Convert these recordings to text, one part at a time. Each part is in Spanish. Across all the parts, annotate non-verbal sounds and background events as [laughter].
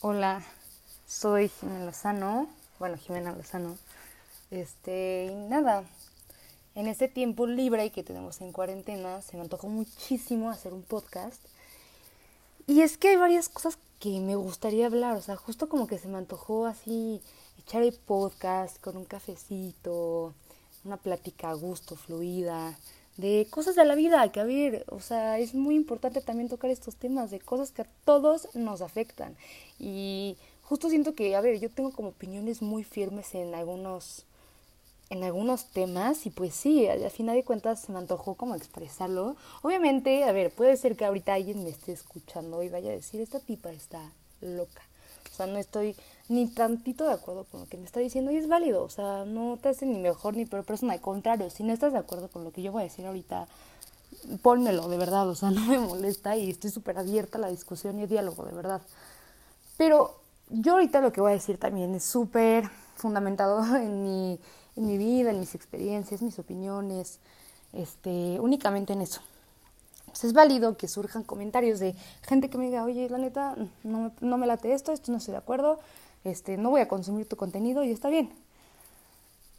Hola, soy Jimena Lozano, bueno, Jimena Lozano. Este, y nada, en este tiempo libre que tenemos en cuarentena, se me antojó muchísimo hacer un podcast. Y es que hay varias cosas que me gustaría hablar, o sea, justo como que se me antojó así echar el podcast con un cafecito, una plática a gusto, fluida, de cosas de la vida, que a ver, o sea, es muy importante también tocar estos temas, de cosas que a todos nos afectan. Y justo siento que, a ver, yo tengo como opiniones muy firmes en algunos en algunos temas y pues sí, al final de cuentas se me antojó como expresarlo. Obviamente, a ver, puede ser que ahorita alguien me esté escuchando y vaya a decir, esta tipa está loca. O sea, no estoy ni tantito de acuerdo con lo que me está diciendo y es válido. O sea, no te hace ni mejor ni peor persona. Al contrario, si no estás de acuerdo con lo que yo voy a decir ahorita, pónmelo, de verdad. O sea, [laughs] no me molesta y estoy súper abierta a la discusión y el diálogo, de verdad. Pero yo ahorita lo que voy a decir también es súper fundamentado [laughs] en mi, en mi vida, en mis experiencias, mis opiniones, este, únicamente en eso. Pues es válido que surjan comentarios de gente que me diga, oye, la neta, no, no me late esto, esto no estoy de acuerdo, este, no voy a consumir tu contenido y está bien.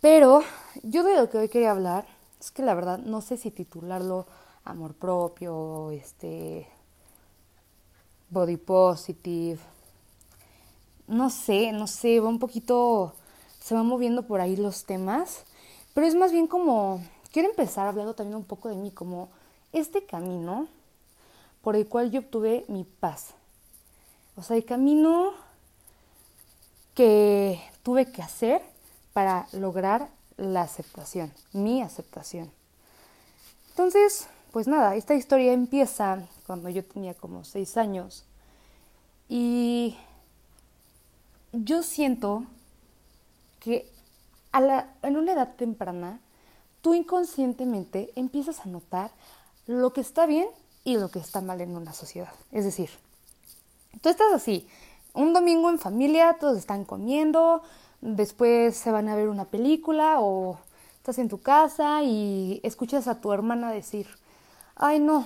Pero yo de lo que hoy quería hablar es que la verdad no sé si titularlo amor propio, este, body positive, no sé, no sé, va un poquito, se van moviendo por ahí los temas, pero es más bien como, quiero empezar hablando también un poco de mí, como este camino por el cual yo obtuve mi paz. O sea, el camino que tuve que hacer para lograr la aceptación, mi aceptación. Entonces, pues nada, esta historia empieza cuando yo tenía como seis años y yo siento que en una edad temprana tú inconscientemente empiezas a notar lo que está bien y lo que está mal en una sociedad. Es decir, tú estás así, un domingo en familia, todos están comiendo, después se van a ver una película o estás en tu casa y escuchas a tu hermana decir, ay no,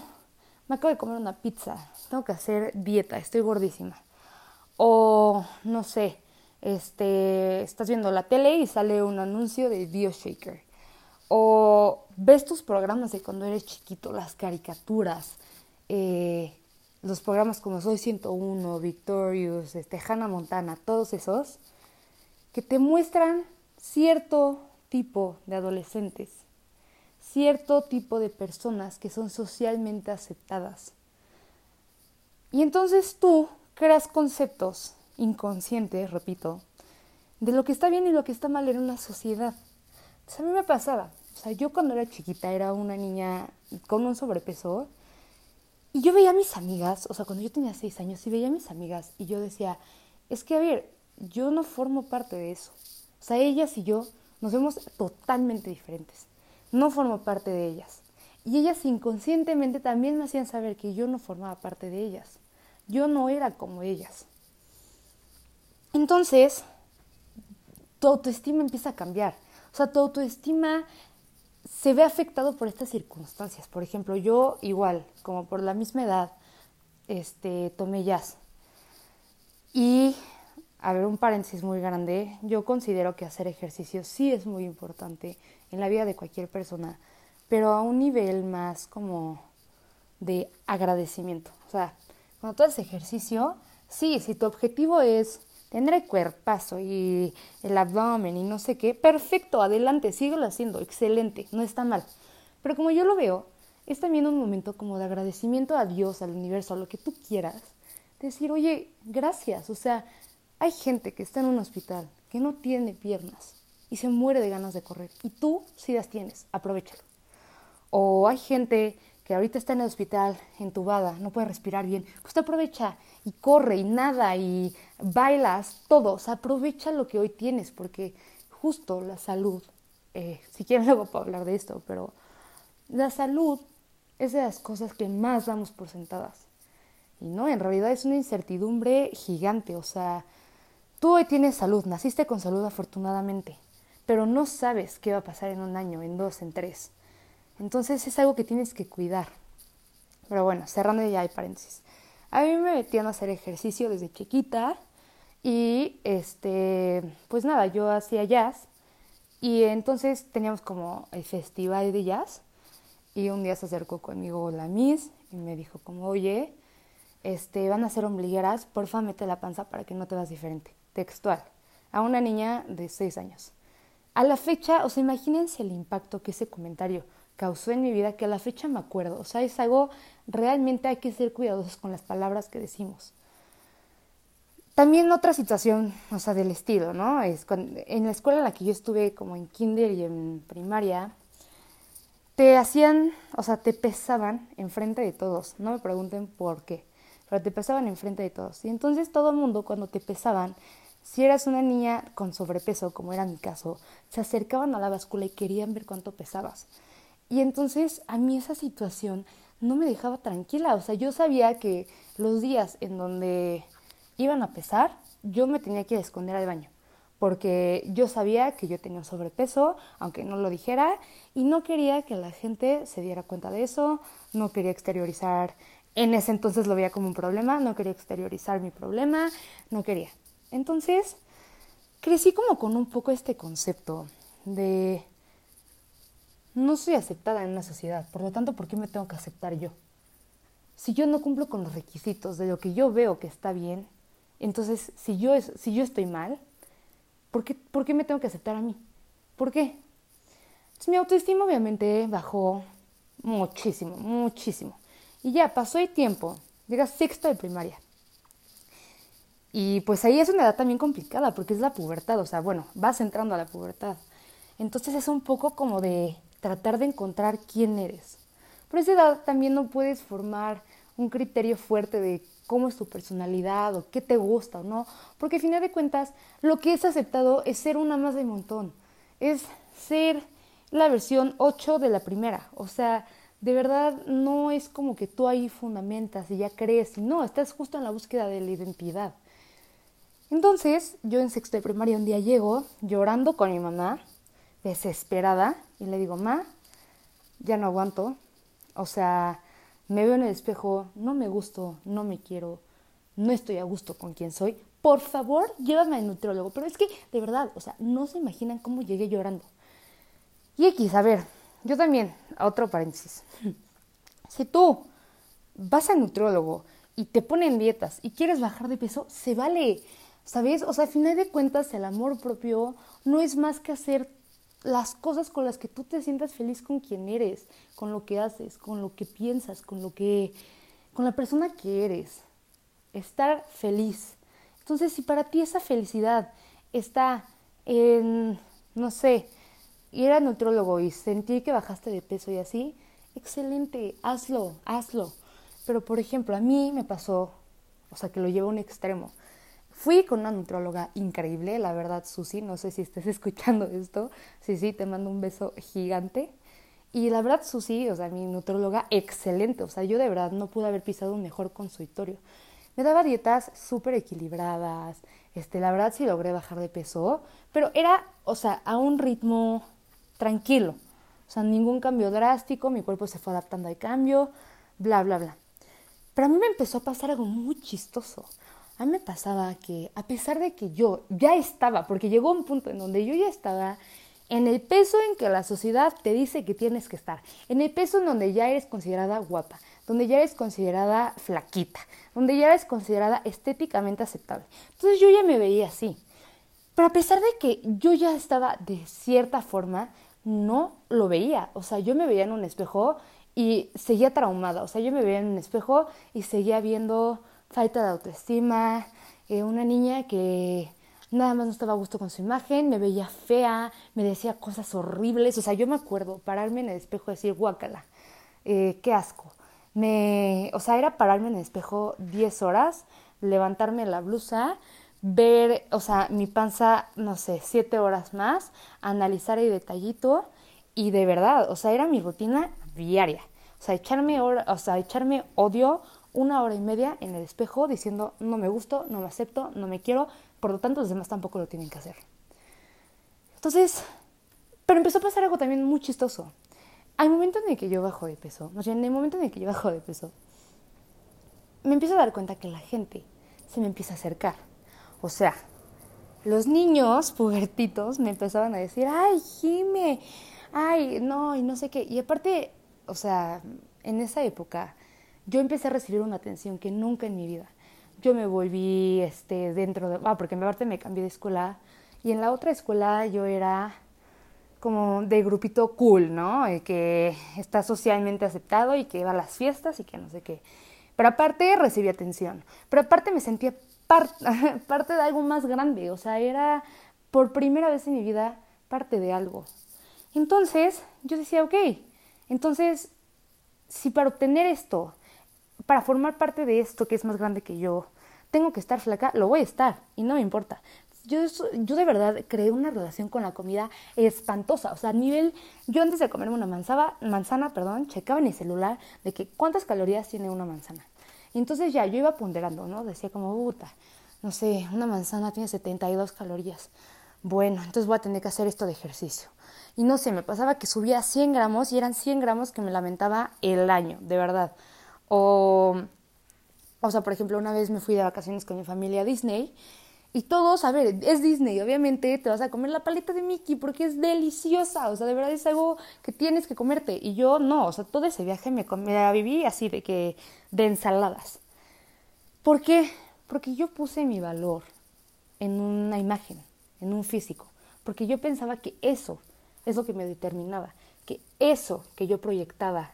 me acabo de comer una pizza, tengo que hacer dieta, estoy gordísima. O no sé, este, estás viendo la tele y sale un anuncio de BioShaker. O ves tus programas de cuando eres chiquito, las caricaturas, eh, los programas como Soy 101, Victorious, este, Hannah Montana, todos esos, que te muestran cierto tipo de adolescentes, cierto tipo de personas que son socialmente aceptadas. Y entonces tú creas conceptos inconscientes, repito, de lo que está bien y lo que está mal en una sociedad. Entonces a mí me pasaba, o sea, yo cuando era chiquita era una niña con un sobrepeso y yo veía a mis amigas, o sea, cuando yo tenía seis años, y veía a mis amigas y yo decía, es que a ver, yo no formo parte de eso. O sea, ellas y yo nos vemos totalmente diferentes. No formo parte de ellas. Y ellas inconscientemente también me hacían saber que yo no formaba parte de ellas. Yo no era como ellas. Entonces, tu autoestima empieza a cambiar. O sea, tu autoestima se ve afectado por estas circunstancias. Por ejemplo, yo igual, como por la misma edad, este, tomé jazz. Y, a ver, un paréntesis muy grande, yo considero que hacer ejercicio sí es muy importante en la vida de cualquier persona, pero a un nivel más como de agradecimiento. O sea, cuando tú haces ejercicio, sí, si tu objetivo es tener el cuerpazo y el abdomen y no sé qué, perfecto, adelante, síguelo haciendo, excelente, no está mal. Pero como yo lo veo, es también un momento como de agradecimiento a Dios, al universo, a lo que tú quieras. Decir, oye, gracias. O sea, hay gente que está en un hospital, que no tiene piernas y se muere de ganas de correr. Y tú sí las tienes, aprovechalo. O hay gente que ahorita está en el hospital entubada, no puede respirar bien, pues te aprovecha y corre y nada y bailas, todo, o sea, aprovecha lo que hoy tienes, porque justo la salud, eh, si quieres [laughs] luego puedo hablar de esto, pero la salud es de las cosas que más damos por sentadas. Y no, en realidad es una incertidumbre gigante, o sea, tú hoy tienes salud, naciste con salud afortunadamente, pero no sabes qué va a pasar en un año, en dos, en tres. Entonces es algo que tienes que cuidar. Pero bueno, cerrando ya hay paréntesis. A mí me metían a hacer ejercicio desde chiquita. Y este, pues nada, yo hacía jazz y entonces teníamos como el festival de jazz y un día se acercó conmigo la Miss y me dijo como, oye, este, van a ser ombligueras, porfa mete la panza para que no te veas diferente, textual, a una niña de seis años. A la fecha, o sea, imagínense el impacto que ese comentario causó en mi vida, que a la fecha me acuerdo, o sea, es algo, realmente hay que ser cuidadosos con las palabras que decimos. También otra situación, o sea, del estilo, ¿no? Es en la escuela en la que yo estuve, como en kinder y en primaria, te hacían, o sea, te pesaban enfrente de todos. No me pregunten por qué, pero te pesaban enfrente de todos. Y entonces todo el mundo, cuando te pesaban, si eras una niña con sobrepeso, como era mi caso, se acercaban a la báscula y querían ver cuánto pesabas. Y entonces a mí esa situación no me dejaba tranquila. O sea, yo sabía que los días en donde iban a pesar, yo me tenía que esconder al baño, porque yo sabía que yo tenía sobrepeso, aunque no lo dijera, y no quería que la gente se diera cuenta de eso, no quería exteriorizar, en ese entonces lo veía como un problema, no quería exteriorizar mi problema, no quería. Entonces, crecí como con un poco este concepto de no soy aceptada en una sociedad, por lo tanto, ¿por qué me tengo que aceptar yo? Si yo no cumplo con los requisitos de lo que yo veo que está bien, entonces, si yo, si yo estoy mal, ¿por qué, ¿por qué me tengo que aceptar a mí? ¿Por qué? Entonces, mi autoestima obviamente bajó muchísimo, muchísimo. Y ya pasó el tiempo, llega sexto de primaria. Y pues ahí es una edad también complicada porque es la pubertad, o sea, bueno, vas entrando a la pubertad. Entonces es un poco como de tratar de encontrar quién eres. A esa edad también no puedes formar un criterio fuerte de cómo es tu personalidad o qué te gusta o no, porque al final de cuentas lo que es aceptado es ser una más de montón, es ser la versión 8 de la primera, o sea, de verdad no es como que tú ahí fundamentas y ya crees, no, estás justo en la búsqueda de la identidad. Entonces, yo en sexto de primaria un día llego llorando con mi mamá, desesperada, y le digo, ma, ya no aguanto, o sea, me veo en el espejo, no me gusto, no me quiero, no estoy a gusto con quien soy, por favor, llévame al nutriólogo. Pero es que, de verdad, o sea, no se imaginan cómo llegué llorando. Y X, a ver, yo también, otro paréntesis. Si tú vas al nutriólogo y te ponen dietas y quieres bajar de peso, se vale, ¿sabes? O sea, al final de cuentas, el amor propio no es más que hacer las cosas con las que tú te sientas feliz con quien eres, con lo que haces, con lo que piensas, con lo que con la persona que eres. Estar feliz. Entonces, si para ti esa felicidad está en no sé, ir al nutrólogo y sentir que bajaste de peso y así, excelente, hazlo, hazlo. Pero por ejemplo, a mí me pasó, o sea, que lo llevo a un extremo. Fui con una nutróloga increíble, la verdad, Susi, no sé si estés [laughs] escuchando esto. Sí, sí, te mando un beso gigante. Y la verdad, Susi, o sea, mi nutróloga, excelente. O sea, yo de verdad no pude haber pisado un mejor consultorio. Me daba dietas súper equilibradas. Este, la verdad sí logré bajar de peso, pero era, o sea, a un ritmo tranquilo. O sea, ningún cambio drástico, mi cuerpo se fue adaptando al cambio, bla, bla, bla. Pero a mí me empezó a pasar algo muy chistoso a mí me pasaba que a pesar de que yo ya estaba, porque llegó un punto en donde yo ya estaba en el peso en que la sociedad te dice que tienes que estar, en el peso en donde ya eres considerada guapa, donde ya eres considerada flaquita, donde ya eres considerada estéticamente aceptable. Entonces yo ya me veía así. Pero a pesar de que yo ya estaba de cierta forma, no lo veía. O sea, yo me veía en un espejo y seguía traumada. O sea, yo me veía en un espejo y seguía viendo falta de autoestima, eh, una niña que nada más no estaba a gusto con su imagen, me veía fea, me decía cosas horribles, o sea, yo me acuerdo pararme en el espejo y decir, guácala, eh, qué asco. Me, o sea, era pararme en el espejo 10 horas, levantarme la blusa, ver, o sea, mi panza, no sé, 7 horas más, analizar el detallito y de verdad, o sea, era mi rutina diaria. O sea, echarme, o sea, echarme odio una hora y media en el espejo diciendo no me gusto, no me acepto, no me quiero, por lo tanto los demás tampoco lo tienen que hacer. Entonces, pero empezó a pasar algo también muy chistoso. Al momento en el que yo bajo de peso, más bien en el momento en el que yo [laughs] bajo de peso, me empiezo a dar cuenta que la gente se me empieza a acercar. O sea, los niños pubertitos me empezaban a decir, ay, Jime, ay, no, y no sé qué. Y aparte, o sea, en esa época yo empecé a recibir una atención que nunca en mi vida. Yo me volví este, dentro de... Ah, porque aparte me cambié de escuela y en la otra escuela yo era como de grupito cool, ¿no? que está socialmente aceptado y que va a las fiestas y que no sé qué. Pero aparte recibí atención. Pero aparte me sentía [laughs] parte de algo más grande. O sea, era por primera vez en mi vida parte de algo. Entonces yo decía, ok, entonces si para obtener esto, para formar parte de esto que es más grande que yo, tengo que estar flaca, lo voy a estar y no me importa. Yo, yo de verdad creé una relación con la comida espantosa. O sea, a nivel, yo antes de comerme una manzana, manzana, perdón, checaba en mi celular de que cuántas calorías tiene una manzana. Y entonces ya yo iba ponderando, ¿no? Decía como, puta, no sé, una manzana tiene 72 calorías. Bueno, entonces voy a tener que hacer esto de ejercicio. Y no sé, me pasaba que subía 100 gramos y eran 100 gramos que me lamentaba el año, de verdad. O, o sea, por ejemplo, una vez me fui de vacaciones con mi familia a Disney y todos, a ver, es Disney, obviamente te vas a comer la paleta de Mickey porque es deliciosa, o sea, de verdad es algo que tienes que comerte. Y yo no, o sea, todo ese viaje me, me viví así de que, de ensaladas. ¿Por qué? Porque yo puse mi valor en una imagen, en un físico, porque yo pensaba que eso es lo que me determinaba, que eso que yo proyectaba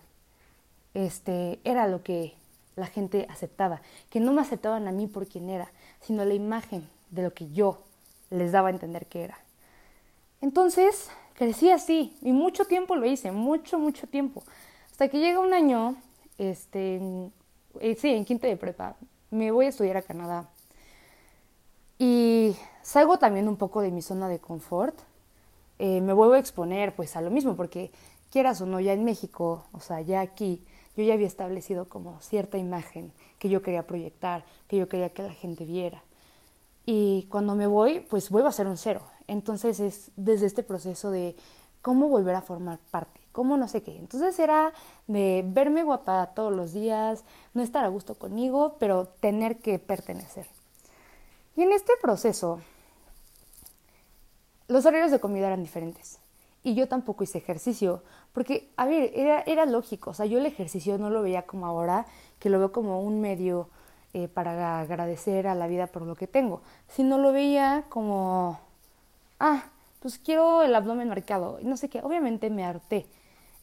este, era lo que la gente aceptaba, que no me aceptaban a mí por quien era, sino la imagen de lo que yo les daba a entender que era. Entonces, crecí así y mucho tiempo lo hice, mucho, mucho tiempo. Hasta que llega un año, este, eh, sí, en quinto de prepa, me voy a estudiar a Canadá. Y salgo también un poco de mi zona de confort. Eh, me vuelvo a exponer pues a lo mismo, porque quieras o no, ya en México, o sea, ya aquí, yo ya había establecido como cierta imagen que yo quería proyectar, que yo quería que la gente viera. Y cuando me voy, pues vuelvo a ser un cero. Entonces es desde este proceso de cómo volver a formar parte, cómo no sé qué. Entonces era de verme guapa todos los días, no estar a gusto conmigo, pero tener que pertenecer. Y en este proceso, los horarios de comida eran diferentes. Y yo tampoco hice ejercicio, porque, a ver, era, era lógico. O sea, yo el ejercicio no lo veía como ahora, que lo veo como un medio eh, para agradecer a la vida por lo que tengo, sino lo veía como, ah, pues quiero el abdomen marcado, no sé qué, obviamente me harté.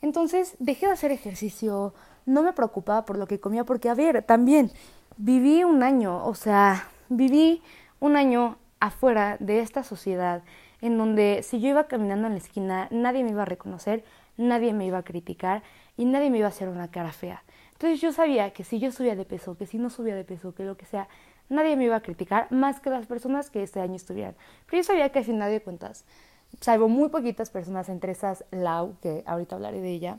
Entonces dejé de hacer ejercicio, no me preocupaba por lo que comía, porque, a ver, también viví un año, o sea, viví un año afuera de esta sociedad en donde si yo iba caminando en la esquina nadie me iba a reconocer, nadie me iba a criticar y nadie me iba a hacer una cara fea. Entonces yo sabía que si yo subía de peso, que si no subía de peso, que lo que sea, nadie me iba a criticar más que las personas que este año estuvieran. Pero yo sabía que al final de cuentas, salvo muy poquitas personas entre esas Lau, que ahorita hablaré de ella,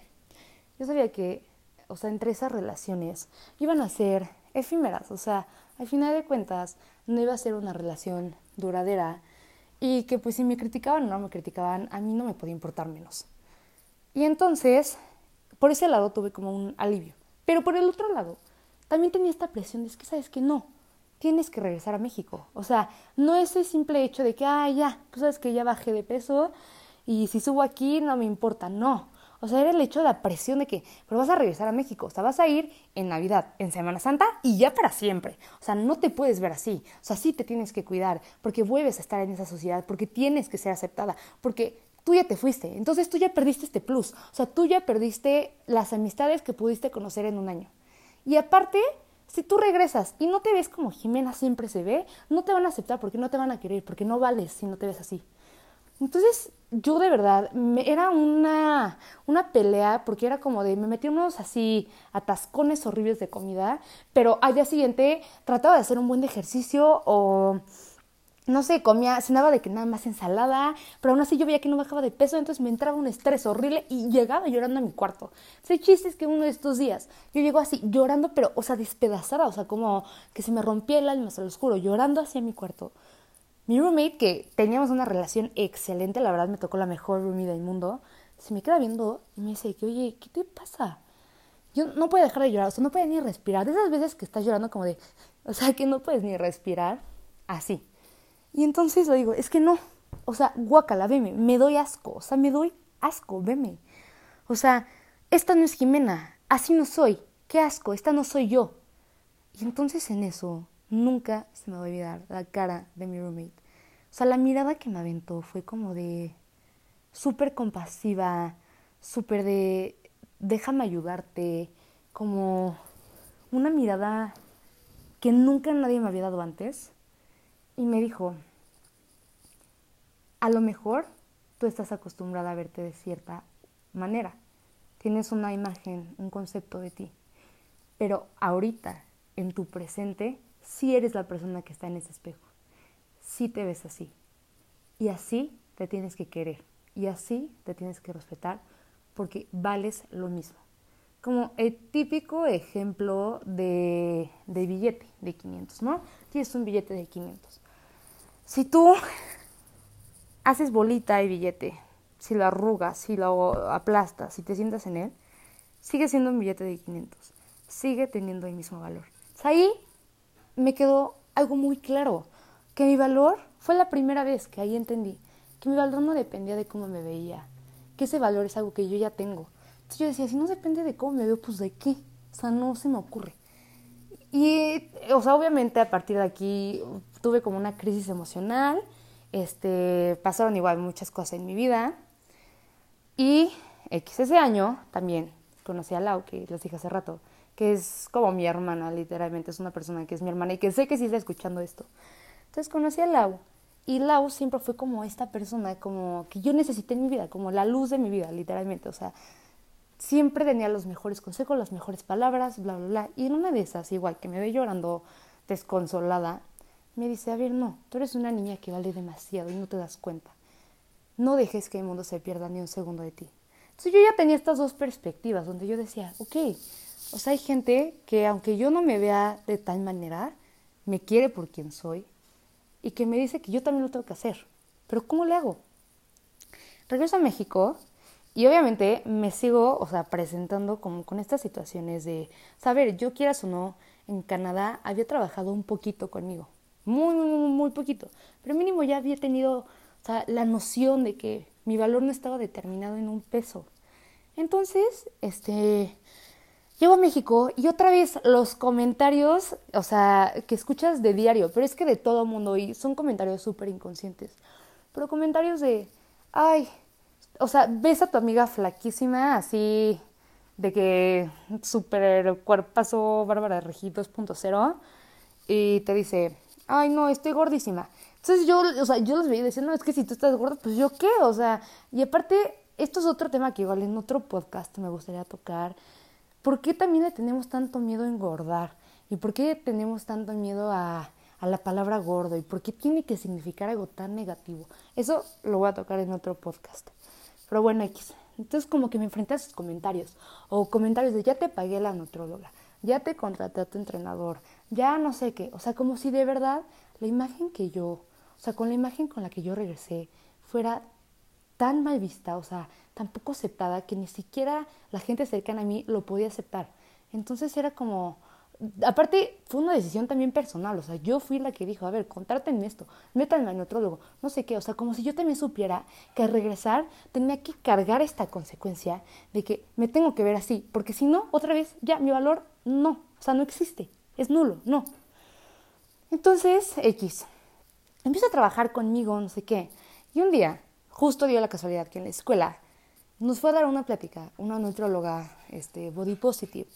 yo sabía que, o sea, entre esas relaciones iban a ser efímeras, o sea, al final de cuentas no iba a ser una relación duradera y que pues si me criticaban o no me criticaban, a mí no me podía importar menos. Y entonces, por ese lado tuve como un alivio. Pero por el otro lado, también tenía esta presión de que, ¿sabes que No, tienes que regresar a México. O sea, no es el simple hecho de que, ah, ya, pues sabes que ya bajé de peso y si subo aquí no me importa. No. O sea, era el hecho de la presión de que, pero vas a regresar a México, o sea, vas a ir en Navidad, en Semana Santa y ya para siempre. O sea, no te puedes ver así. O sea, sí te tienes que cuidar porque vuelves a estar en esa sociedad, porque tienes que ser aceptada, porque tú ya te fuiste, entonces tú ya perdiste este plus, o sea, tú ya perdiste las amistades que pudiste conocer en un año. Y aparte, si tú regresas y no te ves como Jimena siempre se ve, no te van a aceptar porque no te van a querer, porque no vales si no te ves así. Entonces, yo de verdad, me, era una, una pelea porque era como de, me metí unos así atascones horribles de comida, pero al día siguiente trataba de hacer un buen ejercicio o no sé, comía, cenaba de que nada más ensalada, pero aún así yo veía que no bajaba de peso, entonces me entraba un estrés horrible y llegaba llorando a mi cuarto. Ese chiste es que uno de estos días yo llego así llorando, pero, o sea, despedazada, o sea, como que se me rompía el alma, se lo juro, llorando hacia mi cuarto. Mi roommate, que teníamos una relación excelente, la verdad me tocó la mejor roommate del mundo, se me queda viendo y me dice que, oye, ¿qué te pasa? Yo no puedo dejar de llorar, o sea, no puedo ni respirar. De esas veces que estás llorando como de, o sea, que no puedes ni respirar, así. Y entonces le digo, es que no, o sea, guácala, veme, me doy asco, o sea, me doy asco, veme. O sea, esta no es Jimena, así no soy, qué asco, esta no soy yo. Y entonces en eso nunca se me va a olvidar la cara de mi roommate. O sea, la mirada que me aventó fue como de súper compasiva, súper de déjame ayudarte, como una mirada que nunca nadie me había dado antes. Y me dijo, a lo mejor tú estás acostumbrada a verte de cierta manera. Tienes una imagen, un concepto de ti. Pero ahorita, en tu presente, sí eres la persona que está en ese espejo. Sí te ves así. Y así te tienes que querer. Y así te tienes que respetar porque vales lo mismo. Como el típico ejemplo de, de billete de 500, ¿no? Tienes un billete de 500. Si tú haces bolita el billete, si lo arrugas, si lo aplastas, si te sientas en él, sigue siendo un billete de 500. Sigue teniendo el mismo valor. ahí me quedó algo muy claro, que mi valor fue la primera vez que ahí entendí que mi valor no dependía de cómo me veía, que ese valor es algo que yo ya tengo. Entonces yo decía, si no depende de cómo me veo, pues de qué. O sea, no se me ocurre. Y, o sea, obviamente a partir de aquí tuve como una crisis emocional este, pasaron igual muchas cosas en mi vida. Y ese año también conocí a Lau, que les dije hace rato, que es como mi hermana, literalmente, es una persona que es mi hermana y que sé que sí está escuchando esto. Entonces conocí a Lau y Lau siempre fue como esta persona, como que yo necesité en mi vida, como la luz de mi vida, literalmente, o sea, siempre tenía los mejores consejos, las mejores palabras, bla, bla, bla. Y en una de esas, igual que me ve llorando desconsolada, me dice, a ver, no, tú eres una niña que vale demasiado y no te das cuenta. No dejes que el mundo se pierda ni un segundo de ti. Entonces yo ya tenía estas dos perspectivas donde yo decía, ok, o sea, hay gente que aunque yo no me vea de tal manera, me quiere por quien soy y que me dice que yo también lo tengo que hacer. Pero ¿cómo le hago? Regreso a México y obviamente me sigo, o sea, presentando como con estas situaciones de, saber, yo quieras o no, en Canadá había trabajado un poquito conmigo muy, muy, muy poquito, pero mínimo ya había tenido la noción de que mi valor no estaba determinado en un peso. Entonces, este, llego a México y otra vez los comentarios, o sea, que escuchas de diario, pero es que de todo mundo, y son comentarios súper inconscientes, pero comentarios de, ay, o sea, ves a tu amiga flaquísima, así, de que súper cuerpazo Bárbara de Regí 2.0, y te dice, ay, no, estoy gordísima. Entonces yo, o sea, yo los veía no, es que si tú estás gorda, pues yo qué, o sea, y aparte, esto es otro tema que igual en otro podcast me gustaría tocar. ¿Por qué también le tenemos tanto miedo a engordar? ¿Y por qué tenemos tanto miedo a, a la palabra gordo? ¿Y por qué tiene que significar algo tan negativo? Eso lo voy a tocar en otro podcast. Pero bueno, X. Entonces como que me enfrenté a esos comentarios. O comentarios de ya te pagué la nutróloga, ya te contraté a tu entrenador, ya no sé qué, o sea, como si de verdad la imagen que yo, o sea, con la imagen con la que yo regresé fuera tan mal vista, o sea, tan poco aceptada que ni siquiera la gente cercana a mí lo podía aceptar. Entonces era como, aparte fue una decisión también personal, o sea, yo fui la que dijo, a ver, contrátenme esto, métanme al neutrólogo, no sé qué, o sea, como si yo también supiera que al regresar tenía que cargar esta consecuencia de que me tengo que ver así, porque si no, otra vez, ya, mi valor no, o sea, no existe es nulo, no. Entonces, X, empieza a trabajar conmigo, no sé qué. Y un día, justo dio la casualidad que en la escuela nos fue a dar una plática, una nutrióloga este, body positive,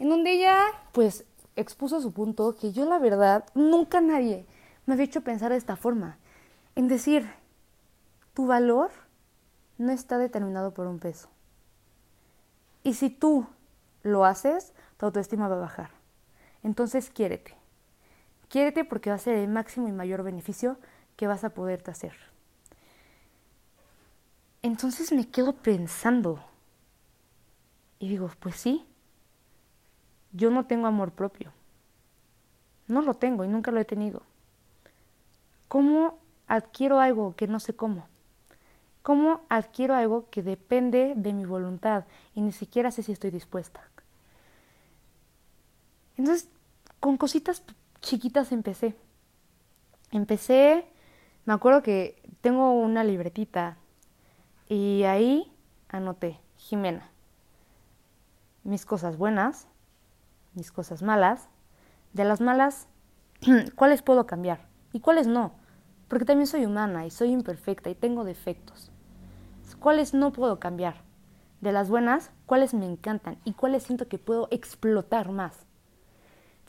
en donde ella, pues, expuso su punto que yo, la verdad, nunca nadie me había hecho pensar de esta forma. En decir, tu valor no está determinado por un peso. Y si tú lo haces, tu autoestima va a bajar. Entonces quiérete. Quiérete porque va a ser el máximo y mayor beneficio que vas a poderte hacer. Entonces me quedo pensando y digo, pues sí, yo no tengo amor propio. No lo tengo y nunca lo he tenido. ¿Cómo adquiero algo que no sé cómo? ¿Cómo adquiero algo que depende de mi voluntad y ni siquiera sé si estoy dispuesta? Entonces, con cositas chiquitas empecé. Empecé me acuerdo que tengo una libretita y ahí anoté, Jimena, mis cosas buenas, mis cosas malas, de las malas, [clears throat] ¿cuáles puedo cambiar y cuáles no? Porque también soy humana y soy imperfecta y tengo defectos. ¿Cuáles no puedo cambiar? De las buenas, ¿cuáles me encantan y cuáles siento que puedo explotar más?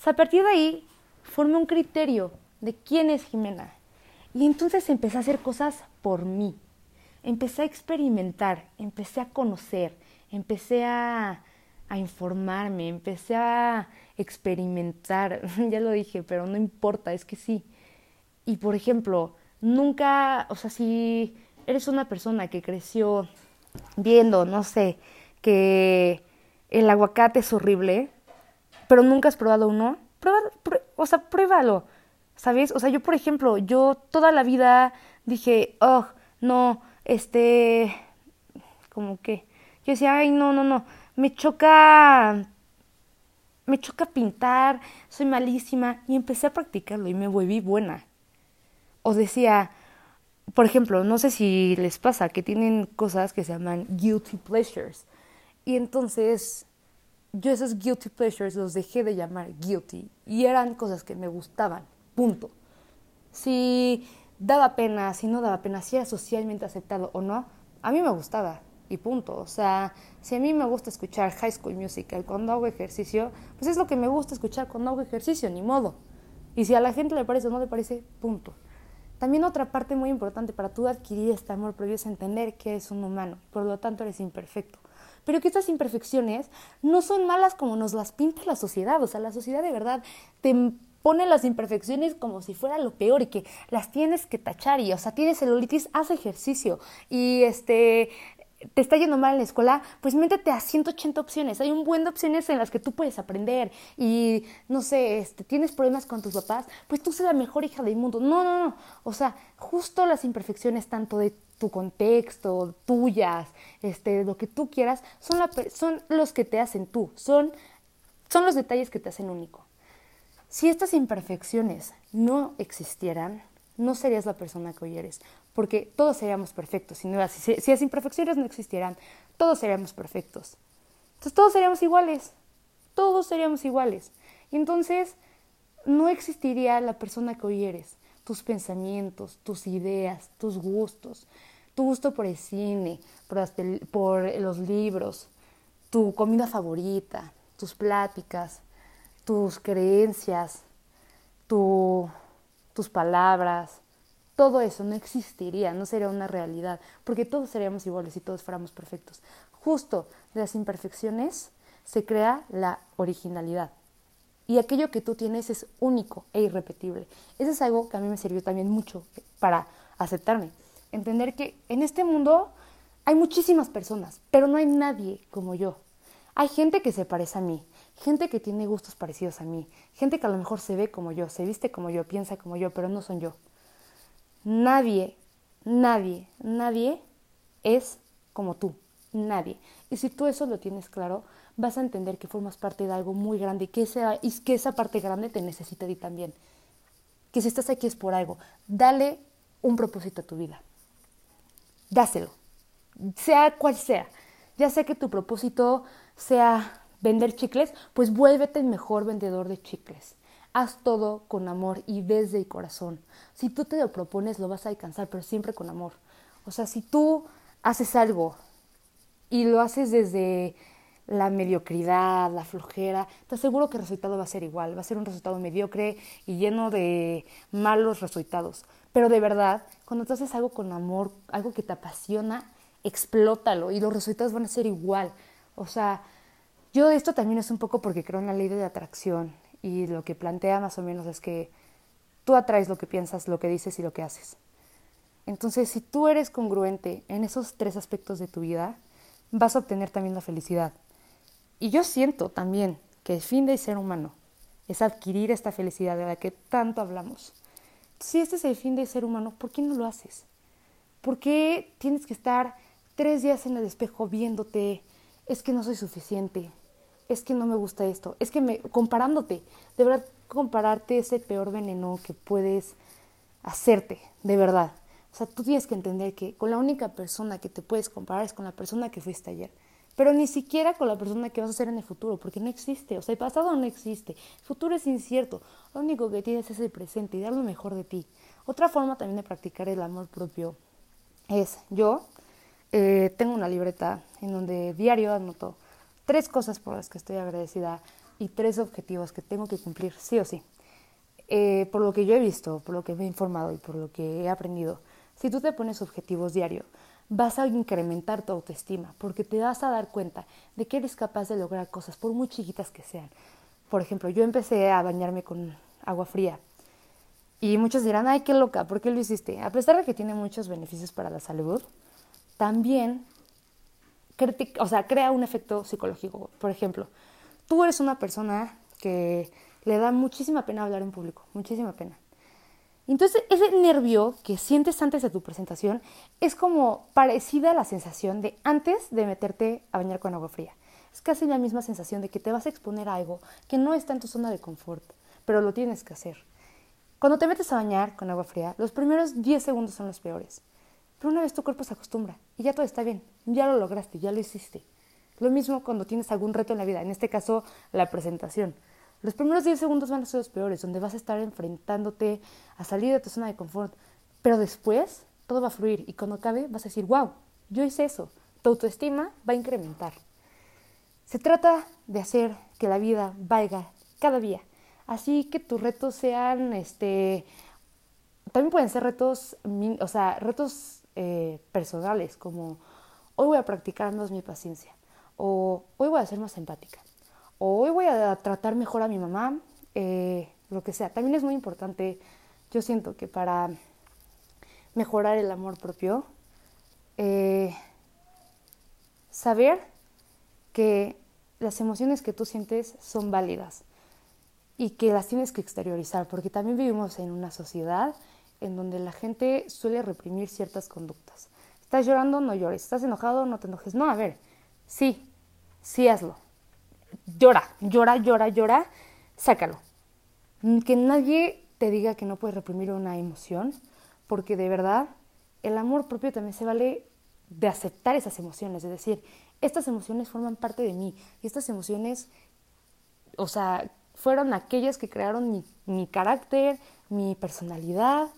a partir de ahí, formé un criterio de quién es Jimena. Y entonces empecé a hacer cosas por mí. Empecé a experimentar, empecé a conocer, empecé a, a informarme, empecé a experimentar. [laughs] ya lo dije, pero no importa, es que sí. Y por ejemplo, nunca, o sea, si eres una persona que creció viendo, no sé, que el aguacate es horrible, pero nunca has probado uno, prueba, o sea, pruébalo. ¿Sabes? O sea, yo, por ejemplo, yo toda la vida dije, oh, no, este, como que, yo decía, ay, no, no, no, me choca, me choca pintar, soy malísima, y empecé a practicarlo y me volví buena. O decía, por ejemplo, no sé si les pasa que tienen cosas que se llaman guilty pleasures. Y entonces yo esos guilty pleasures los dejé de llamar guilty y eran cosas que me gustaban punto. Si daba pena, si no daba pena, si era socialmente aceptado o no, a mí me gustaba y punto. O sea, si a mí me gusta escuchar High School Musical cuando hago ejercicio, pues es lo que me gusta escuchar cuando hago ejercicio, ni modo. Y si a la gente le parece o no le parece, punto. También otra parte muy importante para tú adquirir este amor propio es entender que eres un humano, por lo tanto eres imperfecto. Pero que estas imperfecciones no son malas como nos las pinta la sociedad. O sea, la sociedad de verdad te pone las imperfecciones como si fuera lo peor y que las tienes que tachar y, o sea, tienes celulitis, haz ejercicio y este te está yendo mal en la escuela, pues métete a 180 opciones. Hay un buen de opciones en las que tú puedes aprender. Y no sé, este, tienes problemas con tus papás, pues tú sé la mejor hija del mundo. No, no, no. O sea, justo las imperfecciones, tanto de tu contexto, tuyas, este, lo que tú quieras, son, la, son los que te hacen tú. Son, son los detalles que te hacen único. Si estas imperfecciones no existieran, no serías la persona que hoy eres, porque todos seríamos perfectos. Si, si, las imperfecciones no existieran, todos seríamos perfectos. Entonces todos seríamos iguales, todos seríamos iguales. Entonces no existiría la persona que hoy eres, tus pensamientos, tus ideas, tus gustos, tu gusto por el cine, por, por los libros, tu comida favorita, tus pláticas, tus creencias, tu, tus palabras, todo eso no existiría, no sería una realidad, porque todos seríamos iguales y todos fuéramos perfectos. Justo de las imperfecciones se crea la originalidad. Y aquello que tú tienes es único e irrepetible. Eso es algo que a mí me sirvió también mucho para aceptarme. Entender que en este mundo hay muchísimas personas, pero no hay nadie como yo. Hay gente que se parece a mí, gente que tiene gustos parecidos a mí, gente que a lo mejor se ve como yo, se viste como yo, piensa como yo, pero no son yo. Nadie, nadie, nadie es como tú, nadie. Y si tú eso lo tienes claro, vas a entender que formas parte de algo muy grande y que esa, y que esa parte grande te necesita a ti también. Que si estás aquí es por algo. Dale un propósito a tu vida. Dáselo, sea cual sea. Ya sea que tu propósito sea vender chicles, pues vuélvete el mejor vendedor de chicles. Haz todo con amor y desde el corazón. Si tú te lo propones, lo vas a alcanzar, pero siempre con amor. O sea, si tú haces algo y lo haces desde la mediocridad, la flojera, te aseguro que el resultado va a ser igual, va a ser un resultado mediocre y lleno de malos resultados. Pero de verdad, cuando tú haces algo con amor, algo que te apasiona, explótalo y los resultados van a ser igual. O sea, yo esto también es un poco porque creo en la ley de atracción y lo que plantea más o menos es que tú atraes lo que piensas, lo que dices y lo que haces. Entonces, si tú eres congruente en esos tres aspectos de tu vida, vas a obtener también la felicidad. Y yo siento también que el fin del ser humano es adquirir esta felicidad de la que tanto hablamos. Si este es el fin del ser humano, ¿por qué no lo haces? ¿Por qué tienes que estar tres días en el espejo viéndote? Es que no soy suficiente, es que no me gusta esto, es que me, comparándote, de verdad compararte es el peor veneno que puedes hacerte, de verdad. O sea, tú tienes que entender que con la única persona que te puedes comparar es con la persona que fuiste ayer. Pero ni siquiera con la persona que vas a ser en el futuro, porque no existe. O sea, el pasado no existe. El futuro es incierto. Lo único que tienes es el presente y dar lo mejor de ti. Otra forma también de practicar el amor propio es, yo eh, tengo una libreta en donde diario anoto tres cosas por las que estoy agradecida y tres objetivos que tengo que cumplir sí o sí. Eh, por lo que yo he visto, por lo que me he informado y por lo que he aprendido, si tú te pones objetivos diario, vas a incrementar tu autoestima porque te vas a dar cuenta de que eres capaz de lograr cosas, por muy chiquitas que sean. Por ejemplo, yo empecé a bañarme con agua fría y muchos dirán, ay, qué loca, ¿por qué lo hiciste? A pesar de que tiene muchos beneficios para la salud, también o sea, crea un efecto psicológico. Por ejemplo, tú eres una persona que le da muchísima pena hablar en público, muchísima pena. Entonces, ese nervio que sientes antes de tu presentación es como parecida a la sensación de antes de meterte a bañar con agua fría. Es casi la misma sensación de que te vas a exponer a algo que no está en tu zona de confort, pero lo tienes que hacer. Cuando te metes a bañar con agua fría, los primeros 10 segundos son los peores. Pero una vez tu cuerpo se acostumbra y ya todo está bien, ya lo lograste, ya lo hiciste. Lo mismo cuando tienes algún reto en la vida, en este caso la presentación. Los primeros 10 segundos van a ser los peores, donde vas a estar enfrentándote a salir de tu zona de confort. Pero después todo va a fluir y cuando acabe vas a decir, wow, yo hice eso. Tu autoestima va a incrementar. Se trata de hacer que la vida valga cada día. Así que tus retos sean, este, también pueden ser retos, o sea, retos eh, personales, como hoy voy a practicar más mi paciencia, o hoy voy a ser más empática, o hoy voy a tratar mejor a mi mamá, eh, lo que sea. También es muy importante, yo siento que para mejorar el amor propio, eh, saber que las emociones que tú sientes son válidas y que las tienes que exteriorizar, porque también vivimos en una sociedad en donde la gente suele reprimir ciertas conductas. Estás llorando, no llores. Estás enojado, no te enojes. No, a ver, sí, sí hazlo. Llora, llora, llora, llora, sácalo. Que nadie te diga que no puedes reprimir una emoción, porque de verdad el amor propio también se vale de aceptar esas emociones, es decir, estas emociones forman parte de mí y estas emociones, o sea, fueron aquellas que crearon mi, mi carácter, mi personalidad,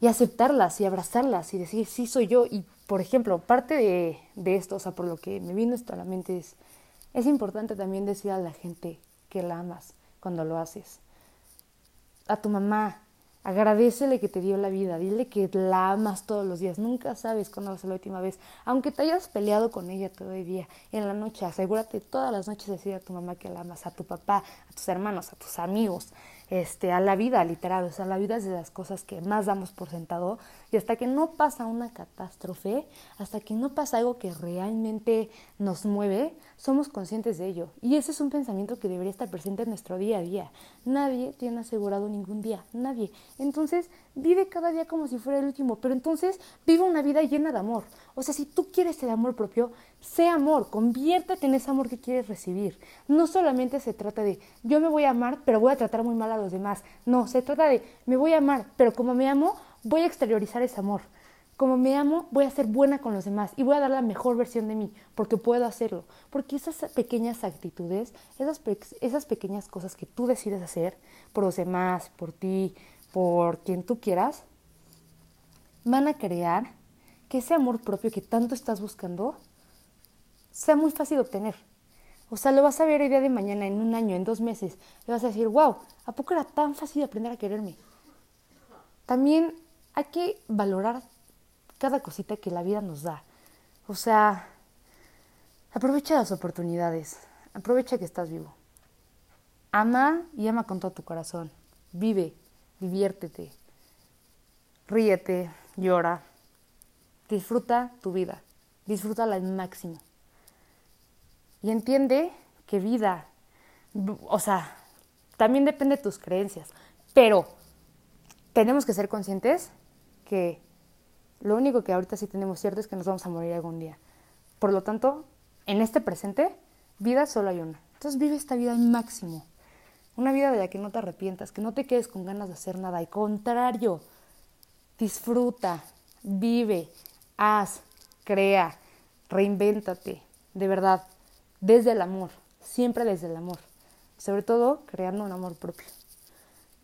y aceptarlas y abrazarlas y decir, sí, soy yo. Y, por ejemplo, parte de, de, esto, o sea, por lo que me vino esto a la mente es, es importante también decir a la gente que la amas cuando lo haces. A tu mamá, Agradecele que te dio la vida, dile que la amas todos los días, nunca sabes cuándo va a la última vez. Aunque te hayas peleado con ella todo el día, en la noche, asegúrate todas las noches decir a tu mamá que la amas, a tu papá, a tus hermanos, a tus amigos, este, a la vida literal, o sea, la vida es de las cosas que más damos por sentado y hasta que no pasa una catástrofe, hasta que no pasa algo que realmente nos mueve, somos conscientes de ello. Y ese es un pensamiento que debería estar presente en nuestro día a día. Nadie tiene asegurado ningún día, nadie. Entonces, vive cada día como si fuera el último, pero entonces vive una vida llena de amor. O sea, si tú quieres el amor propio, sé amor, conviértete en ese amor que quieres recibir. No solamente se trata de yo me voy a amar, pero voy a tratar muy mal a los demás. No, se trata de me voy a amar, pero como me amo, voy a exteriorizar ese amor. Como me amo, voy a ser buena con los demás y voy a dar la mejor versión de mí, porque puedo hacerlo. Porque esas pequeñas actitudes, esas, esas pequeñas cosas que tú decides hacer por los demás, por ti, por quien tú quieras, van a crear que ese amor propio que tanto estás buscando sea muy fácil de obtener. O sea, lo vas a ver el día de mañana, en un año, en dos meses. Le vas a decir, wow, ¿a poco era tan fácil aprender a quererme? También hay que valorar cada cosita que la vida nos da. O sea, aprovecha las oportunidades. Aprovecha que estás vivo. Ama y ama con todo tu corazón. Vive, diviértete, ríete, llora, disfruta tu vida, disfrútala al máximo. Y entiende que vida, o sea, también depende de tus creencias, pero tenemos que ser conscientes que lo único que ahorita sí tenemos cierto es que nos vamos a morir algún día. Por lo tanto, en este presente, vida solo hay una. Entonces vive esta vida al máximo. Una vida de la que no te arrepientas, que no te quedes con ganas de hacer nada. Al contrario, disfruta, vive, haz, crea, reinvéntate, de verdad, desde el amor, siempre desde el amor, sobre todo creando un amor propio.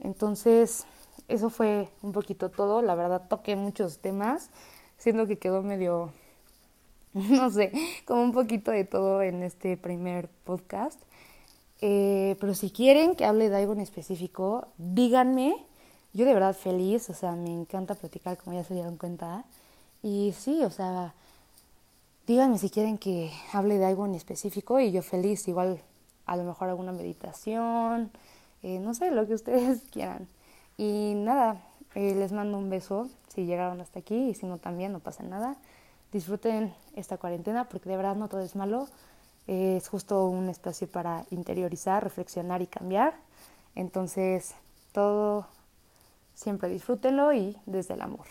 Entonces, eso fue un poquito todo, la verdad toqué muchos temas, siendo que quedó medio, [laughs] no sé, como un poquito de todo en este primer podcast. Eh, pero si quieren que hable de algo en específico, díganme. Yo de verdad feliz, o sea, me encanta platicar, como ya se dieron cuenta. Y sí, o sea, díganme si quieren que hable de algo en específico y yo feliz, igual a lo mejor alguna meditación, eh, no sé, lo que ustedes [laughs] quieran. Y nada, eh, les mando un beso si llegaron hasta aquí y si no también, no pasa nada. Disfruten esta cuarentena porque de verdad no todo es malo es justo un espacio para interiorizar, reflexionar y cambiar. Entonces, todo siempre disfrútenlo y desde el amor.